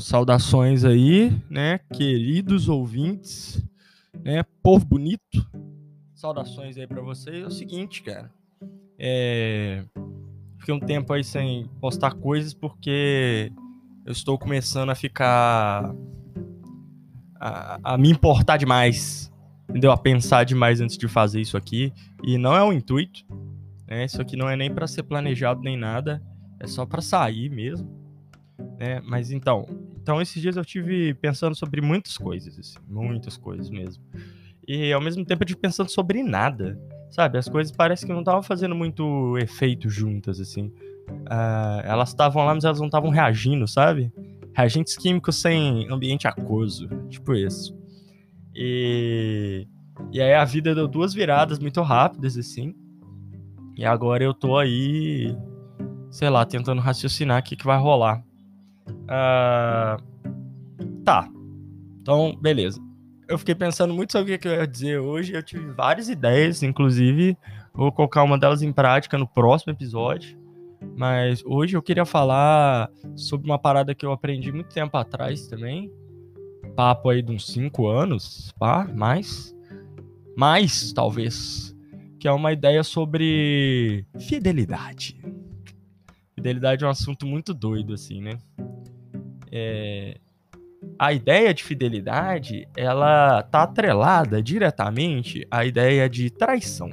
saudações aí, né, queridos ouvintes, né, povo bonito. Saudações aí para vocês. É o seguinte, cara. É... Fiquei um tempo aí sem postar coisas porque eu estou começando a ficar. a, a me importar demais. Entendeu? A pensar demais antes de fazer isso aqui. E não é o intuito. Né? Isso aqui não é nem para ser planejado nem nada. É só para sair mesmo. Né? Mas então, então esses dias eu tive pensando sobre muitas coisas, assim, muitas coisas mesmo. E ao mesmo tempo eu tive pensando sobre nada, sabe? As coisas parece que não estavam fazendo muito efeito juntas, assim. Uh, elas estavam lá, mas elas não estavam reagindo, sabe? Reagentes químicos sem ambiente aquoso, tipo isso. E, e aí a vida deu duas viradas muito rápidas, assim. E agora eu tô aí, sei lá, tentando raciocinar o que, que vai rolar. Uh, tá. Então, beleza. Eu fiquei pensando muito sobre o que eu ia dizer hoje. Eu tive várias ideias, inclusive. Vou colocar uma delas em prática no próximo episódio. Mas hoje eu queria falar sobre uma parada que eu aprendi muito tempo atrás também. Papo aí de uns 5 anos, pá, mais. Mais, talvez. Que é uma ideia sobre fidelidade. Fidelidade é um assunto muito doido, assim, né? É... A ideia de fidelidade, ela tá atrelada diretamente à ideia de traição.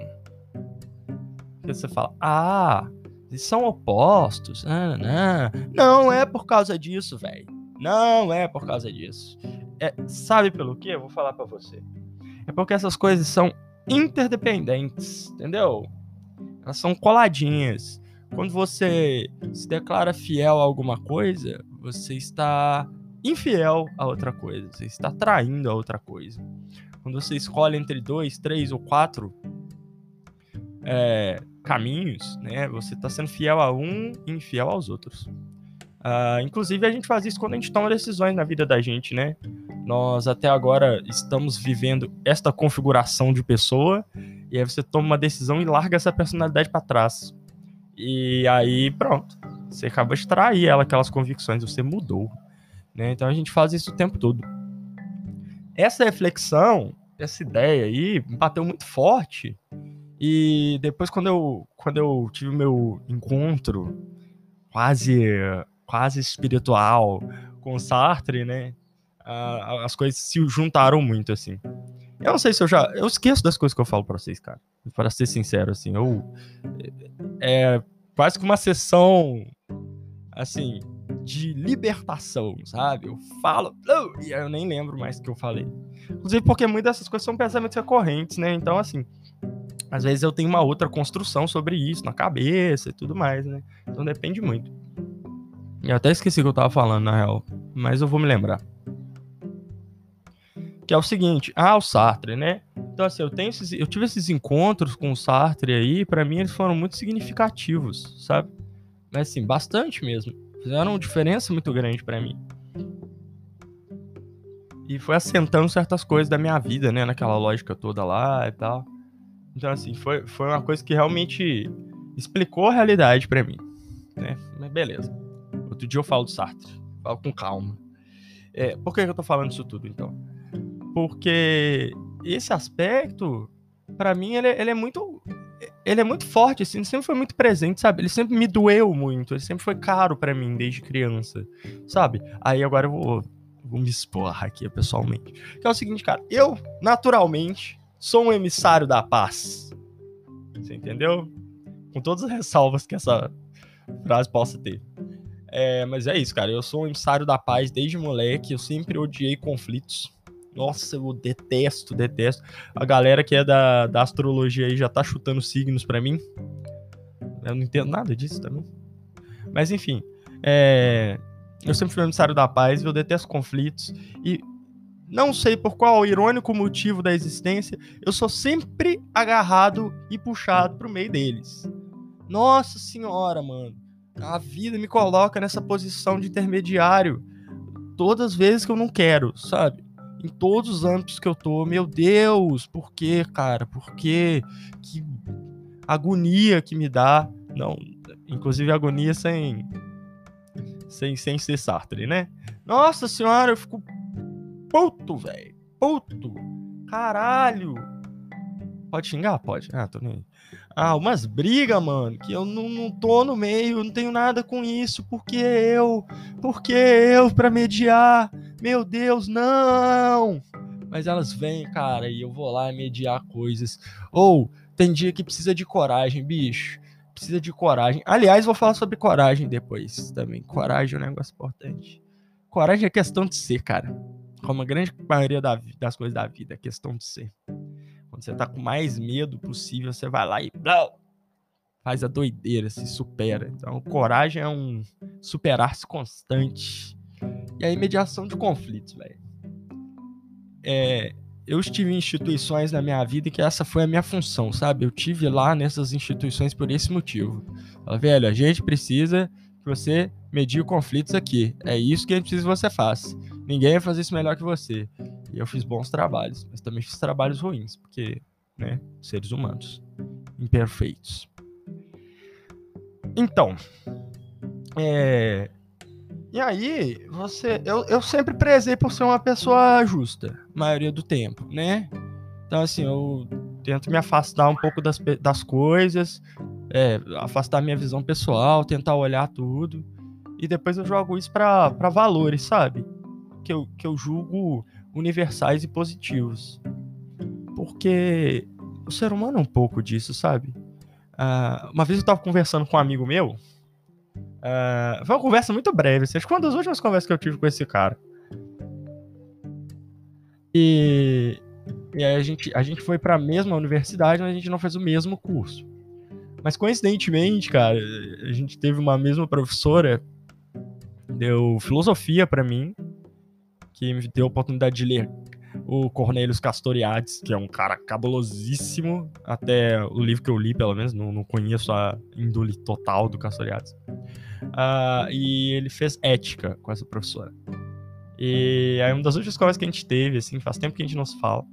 Você fala, ah, eles são opostos. Ah, não, não é por causa disso, velho. Não é por causa disso. É, sabe pelo quê? Eu vou falar para você. É porque essas coisas são interdependentes, entendeu? Elas são coladinhas. Quando você se declara fiel a alguma coisa, você está infiel a outra coisa. Você está traindo a outra coisa. Quando você escolhe entre dois, três ou quatro é, caminhos, né? Você está sendo fiel a um e infiel aos outros. Uh, inclusive, a gente faz isso quando a gente toma decisões na vida da gente, né? Nós até agora estamos vivendo esta configuração de pessoa, e aí você toma uma decisão e larga essa personalidade para trás. E aí, pronto. Você acaba de trair ela, aquelas convicções, você mudou. Né? Então a gente faz isso o tempo todo. Essa reflexão, essa ideia aí, bateu muito forte. E depois, quando eu, quando eu tive o meu encontro quase, quase espiritual com Sartre, né? as coisas se juntaram muito, assim. Eu não sei se eu já. Eu esqueço das coisas que eu falo pra vocês, cara. Para ser sincero, assim. Eu. É quase que uma sessão. Assim. De libertação, sabe? Eu falo. E eu nem lembro mais o que eu falei. Inclusive porque muitas dessas coisas são pensamentos recorrentes, né? Então, assim. Às vezes eu tenho uma outra construção sobre isso na cabeça e tudo mais, né? Então depende muito. Eu até esqueci o que eu tava falando, na real. Mas eu vou me lembrar que é o seguinte, ah, o Sartre, né? Então assim, eu tenho esses, eu tive esses encontros com o Sartre aí, para mim eles foram muito significativos, sabe? Mas assim, bastante mesmo. Fizeram uma diferença muito grande para mim. E foi assentando certas coisas da minha vida, né, naquela lógica toda lá e tal. Então assim, foi, foi uma coisa que realmente explicou a realidade para mim, né? Mas beleza. Outro dia eu falo do Sartre, falo com calma. É, por que eu tô falando isso tudo então? porque esse aspecto, para mim, ele, é, ele, é muito. Ele é muito forte, assim, ele sempre foi muito presente, sabe? Ele sempre me doeu muito, ele sempre foi caro para mim desde criança, sabe? Aí agora eu vou, vou me expor aqui pessoalmente. Que é o seguinte, cara, eu, naturalmente, sou um emissário da paz. Você entendeu? Com todas as ressalvas que essa frase possa ter. É, mas é isso, cara. Eu sou um emissário da paz desde moleque. Eu sempre odiei conflitos. Nossa, eu detesto, detesto. A galera que é da, da astrologia aí já tá chutando signos para mim. Eu não entendo nada disso também. Mas enfim, é... eu sempre fui emissário da paz, eu detesto conflitos. E não sei por qual irônico motivo da existência, eu sou sempre agarrado e puxado pro meio deles. Nossa senhora, mano. A vida me coloca nessa posição de intermediário todas as vezes que eu não quero, sabe? Em todos os âmbitos que eu tô. Meu Deus, por que, cara? Por que? Que agonia que me dá. Não, inclusive agonia sem Sem, sem ser Sartre, né? Nossa senhora, eu fico puto, velho. Puto. Caralho. Pode xingar? Pode. Ah, tô nem. Ah, umas brigas, mano, que eu não, não tô no meio, não tenho nada com isso. Porque eu? Porque eu pra mediar? Meu Deus, não! Mas elas vêm, cara, e eu vou lá mediar coisas. Ou tem dia que precisa de coragem, bicho. Precisa de coragem. Aliás, vou falar sobre coragem depois também. Coragem é um negócio importante. Coragem é questão de ser, cara. Como a grande maioria das coisas da vida, é questão de ser. Quando você tá com mais medo possível, você vai lá e faz a doideira, se supera. Então, coragem é um superar-se constante. E aí, mediação de conflitos, velho. É, eu estive em instituições na minha vida que essa foi a minha função, sabe? Eu tive lá nessas instituições por esse motivo. Fala, velho, a gente precisa que você medie conflitos aqui. É isso que a gente precisa que você faça. Ninguém vai fazer isso melhor que você. E eu fiz bons trabalhos, mas também fiz trabalhos ruins, porque, né, seres humanos, imperfeitos. Então, é, e aí, você. Eu, eu sempre prezei por ser uma pessoa justa, maioria do tempo, né? Então, assim, eu tento me afastar um pouco das, das coisas, é, afastar minha visão pessoal, tentar olhar tudo. E depois eu jogo isso para valores, sabe? Que eu, que eu julgo universais e positivos. Porque o ser humano é um pouco disso, sabe? Uh, uma vez eu tava conversando com um amigo meu. Uh, foi uma conversa muito breve. Assim, acho que uma das últimas conversas que eu tive com esse cara. E, e aí a gente, a gente foi pra mesma universidade, mas a gente não fez o mesmo curso. Mas coincidentemente, cara, a gente teve uma mesma professora, deu filosofia para mim, que me deu a oportunidade de ler o Cornelius Castoriadis, que é um cara cabulosíssimo, até o livro que eu li, pelo menos, não, não conheço a índole total do Castoriadis. Uh, e ele fez ética com essa professora. E aí, uma das últimas conversas que a gente teve, assim, faz tempo que a gente não se fala,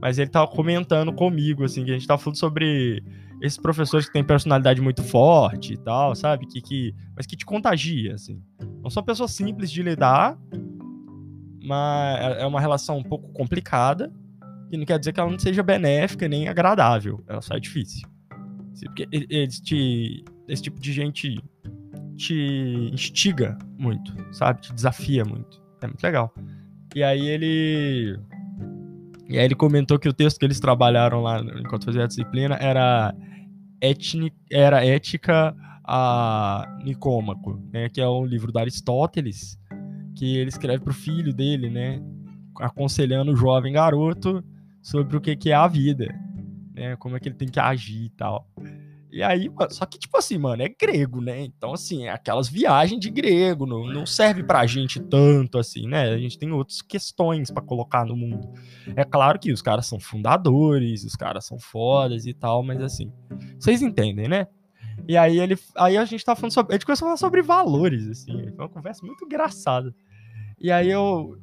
mas ele tava comentando comigo, assim, que a gente tava falando sobre esses professores que têm personalidade muito forte e tal, sabe? Que, que, mas que te contagia, assim. Não são pessoas simples de lidar, mas é, é uma relação um pouco complicada, e não quer dizer que ela não seja benéfica nem agradável. Ela só é difícil. Porque eles te, esse tipo de gente te instiga muito, sabe? Te desafia muito. É muito legal. E aí ele. E aí ele comentou que o texto que eles trabalharam lá enquanto fazia a disciplina era, etni, era Ética a Nicômaco, né? Que é um livro da Aristóteles que ele escreve pro filho dele, né? Aconselhando o jovem garoto sobre o que, que é a vida, né? Como é que ele tem que agir e tal. E aí, só que, tipo assim, mano, é grego, né? Então, assim, é aquelas viagens de grego, não, não serve pra gente tanto, assim, né? A gente tem outras questões para colocar no mundo. É claro que os caras são fundadores, os caras são fodas e tal, mas assim, vocês entendem, né? E aí ele. Aí a gente tá falando sobre. A gente começou a falar sobre valores, assim. Foi uma conversa muito engraçada. E aí eu.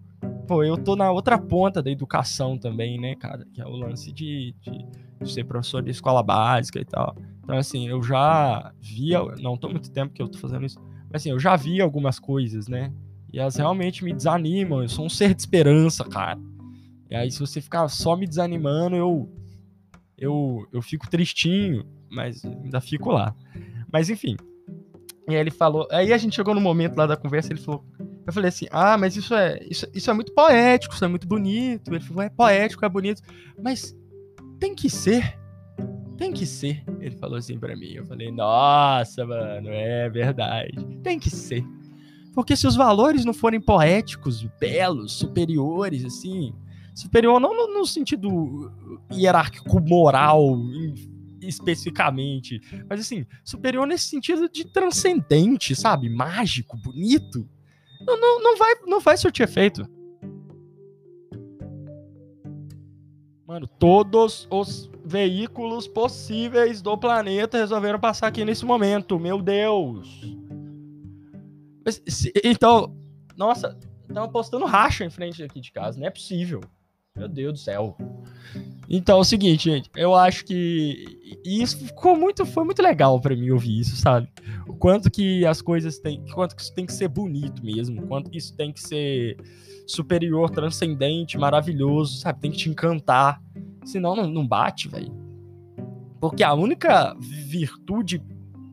Pô, eu tô na outra ponta da educação também, né, cara? Que é o lance de, de, de ser professor de escola básica e tal. Então, assim, eu já via. Não tô muito tempo que eu tô fazendo isso. Mas assim, eu já vi algumas coisas, né? E elas realmente me desanimam. Eu sou um ser de esperança, cara. E aí, se você ficar só me desanimando, eu. Eu, eu fico tristinho mas ainda fico lá. Mas enfim. E aí ele falou. Aí a gente chegou no momento lá da conversa, ele falou. Eu falei assim: ah, mas isso é, isso, isso é muito poético, isso é muito bonito. Ele falou: é poético, é bonito. Mas tem que ser. Tem que ser. Ele falou assim para mim. Eu falei: nossa, mano, é verdade. Tem que ser. Porque se os valores não forem poéticos, belos, superiores, assim. Superior não no, no sentido hierárquico moral, especificamente, mas assim, superior nesse sentido de transcendente, sabe? Mágico, bonito. Não, não, não, vai, não vai surtir efeito. Mano, todos os veículos possíveis do planeta resolveram passar aqui nesse momento. Meu Deus. Mas, se, então, nossa, estão postando racha em frente aqui de casa. Não é possível. Meu Deus do céu. Então é o seguinte, gente, eu acho que isso ficou muito, foi muito legal para mim ouvir isso, sabe? O quanto que as coisas têm, quanto que isso tem que ser bonito mesmo, quanto que isso tem que ser superior, transcendente, maravilhoso, sabe? Tem que te encantar, senão não, não bate, velho. Porque a única virtude,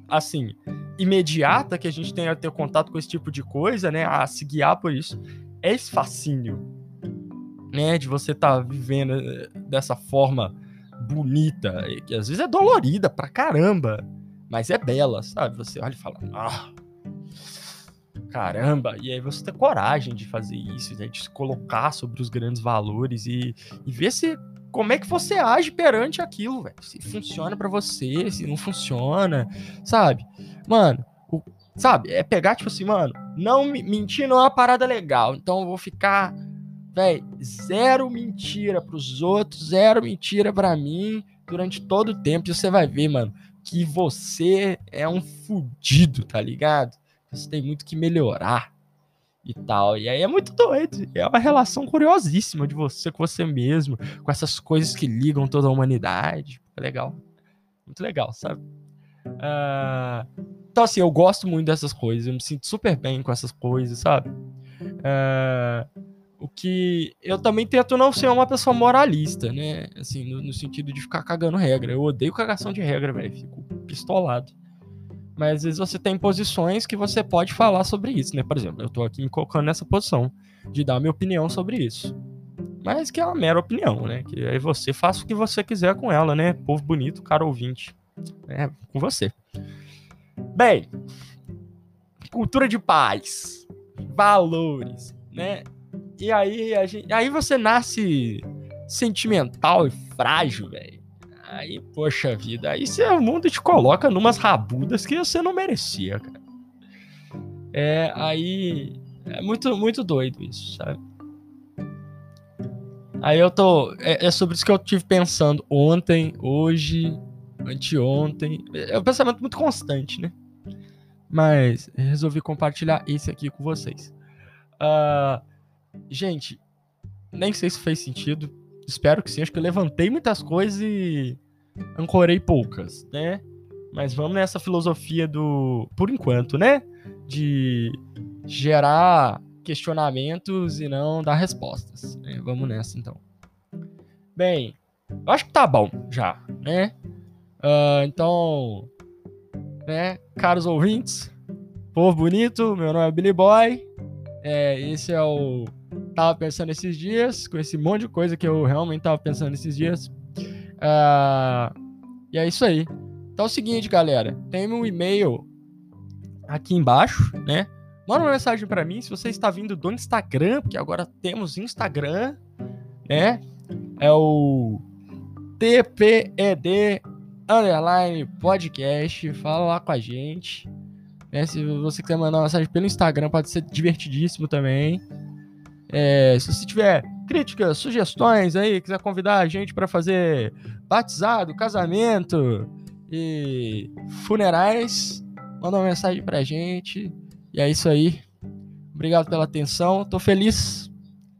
assim, imediata que a gente tem a ter contato com esse tipo de coisa, né, a se guiar por isso, é esse fascínio né, de você estar tá vivendo eh, dessa forma bonita, que às vezes é dolorida pra caramba, mas é bela, sabe? Você olha e fala, ah, caramba, e aí você tem coragem de fazer isso, né, de se colocar sobre os grandes valores e, e ver se como é que você age perante aquilo, velho. Se funciona para você, se não funciona, sabe? Mano, o, sabe? É pegar, tipo assim, mano, não mentir não é uma parada legal, então eu vou ficar Véi, zero mentira pros outros, zero mentira para mim durante todo o tempo. E você vai ver, mano, que você é um fudido, tá ligado? Você tem muito que melhorar e tal. E aí é muito doido. É uma relação curiosíssima de você com você mesmo, com essas coisas que ligam toda a humanidade. É legal. Muito legal, sabe? Uh... Então, assim, eu gosto muito dessas coisas. Eu me sinto super bem com essas coisas, sabe? Uh... O que eu também tento não ser uma pessoa moralista, né? Assim, no, no sentido de ficar cagando regra. Eu odeio cagação de regra, velho. Fico pistolado. Mas às vezes você tem posições que você pode falar sobre isso, né? Por exemplo, eu tô aqui me colocando nessa posição de dar minha opinião sobre isso. Mas que é uma mera opinião, né? Que aí você faça o que você quiser com ela, né? Povo bonito, cara ouvinte. É com você. Bem, cultura de paz, valores, né? E aí, a gente, aí você nasce sentimental e frágil, velho. Aí, poxa vida, aí você, o mundo te coloca numas rabudas que você não merecia, cara. É, aí é muito, muito doido isso, sabe? Aí eu tô. É, é, sobre isso que eu tive pensando ontem, hoje, anteontem. É um pensamento muito constante, né? Mas resolvi compartilhar esse aqui com vocês. Uh, Gente, nem sei se fez sentido. Espero que sim. Acho que eu levantei muitas coisas e ancorei poucas, né? Mas vamos nessa filosofia do. Por enquanto, né? De gerar questionamentos e não dar respostas. Né? Vamos nessa então. Bem, eu acho que tá bom já, né? Uh, então, né, caros ouvintes, povo bonito, meu nome é Billy Boy. É, esse é o tava pensando esses dias, com esse monte de coisa que eu realmente tava pensando esses dias. Uh, e é isso aí. Então é o seguinte, galera. Tem um e-mail aqui embaixo, né? Manda uma mensagem para mim se você está vindo do Instagram, porque agora temos Instagram, né? É o TPED underline podcast. Fala lá com a gente. Né? Se você quiser mandar uma mensagem pelo Instagram, pode ser divertidíssimo também. É, se você tiver críticas, sugestões aí, quiser convidar a gente para fazer batizado, casamento e funerais, manda uma mensagem pra gente. E é isso aí. Obrigado pela atenção. Tô feliz.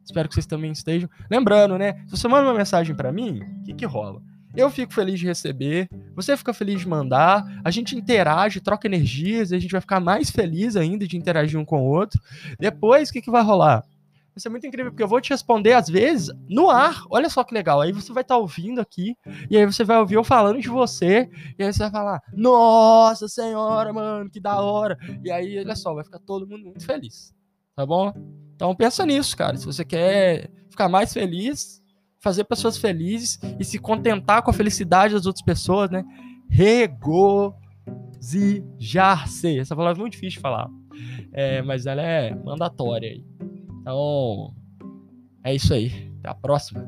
Espero que vocês também estejam. Lembrando, né? Se você manda uma mensagem para mim, o que, que rola? Eu fico feliz de receber, você fica feliz de mandar, a gente interage, troca energias, a gente vai ficar mais feliz ainda de interagir um com o outro. Depois, o que, que vai rolar? Isso é muito incrível, porque eu vou te responder, às vezes, no ar. Olha só que legal. Aí você vai estar tá ouvindo aqui, e aí você vai ouvir eu falando de você, e aí você vai falar: Nossa Senhora, mano, que da hora. E aí, olha só, vai ficar todo mundo muito feliz. Tá bom? Então pensa nisso, cara. Se você quer ficar mais feliz, fazer pessoas felizes e se contentar com a felicidade das outras pessoas, né? Regozijar-se. Essa palavra é muito difícil de falar. É, mas ela é mandatória aí. Então, é isso aí. Até a próxima.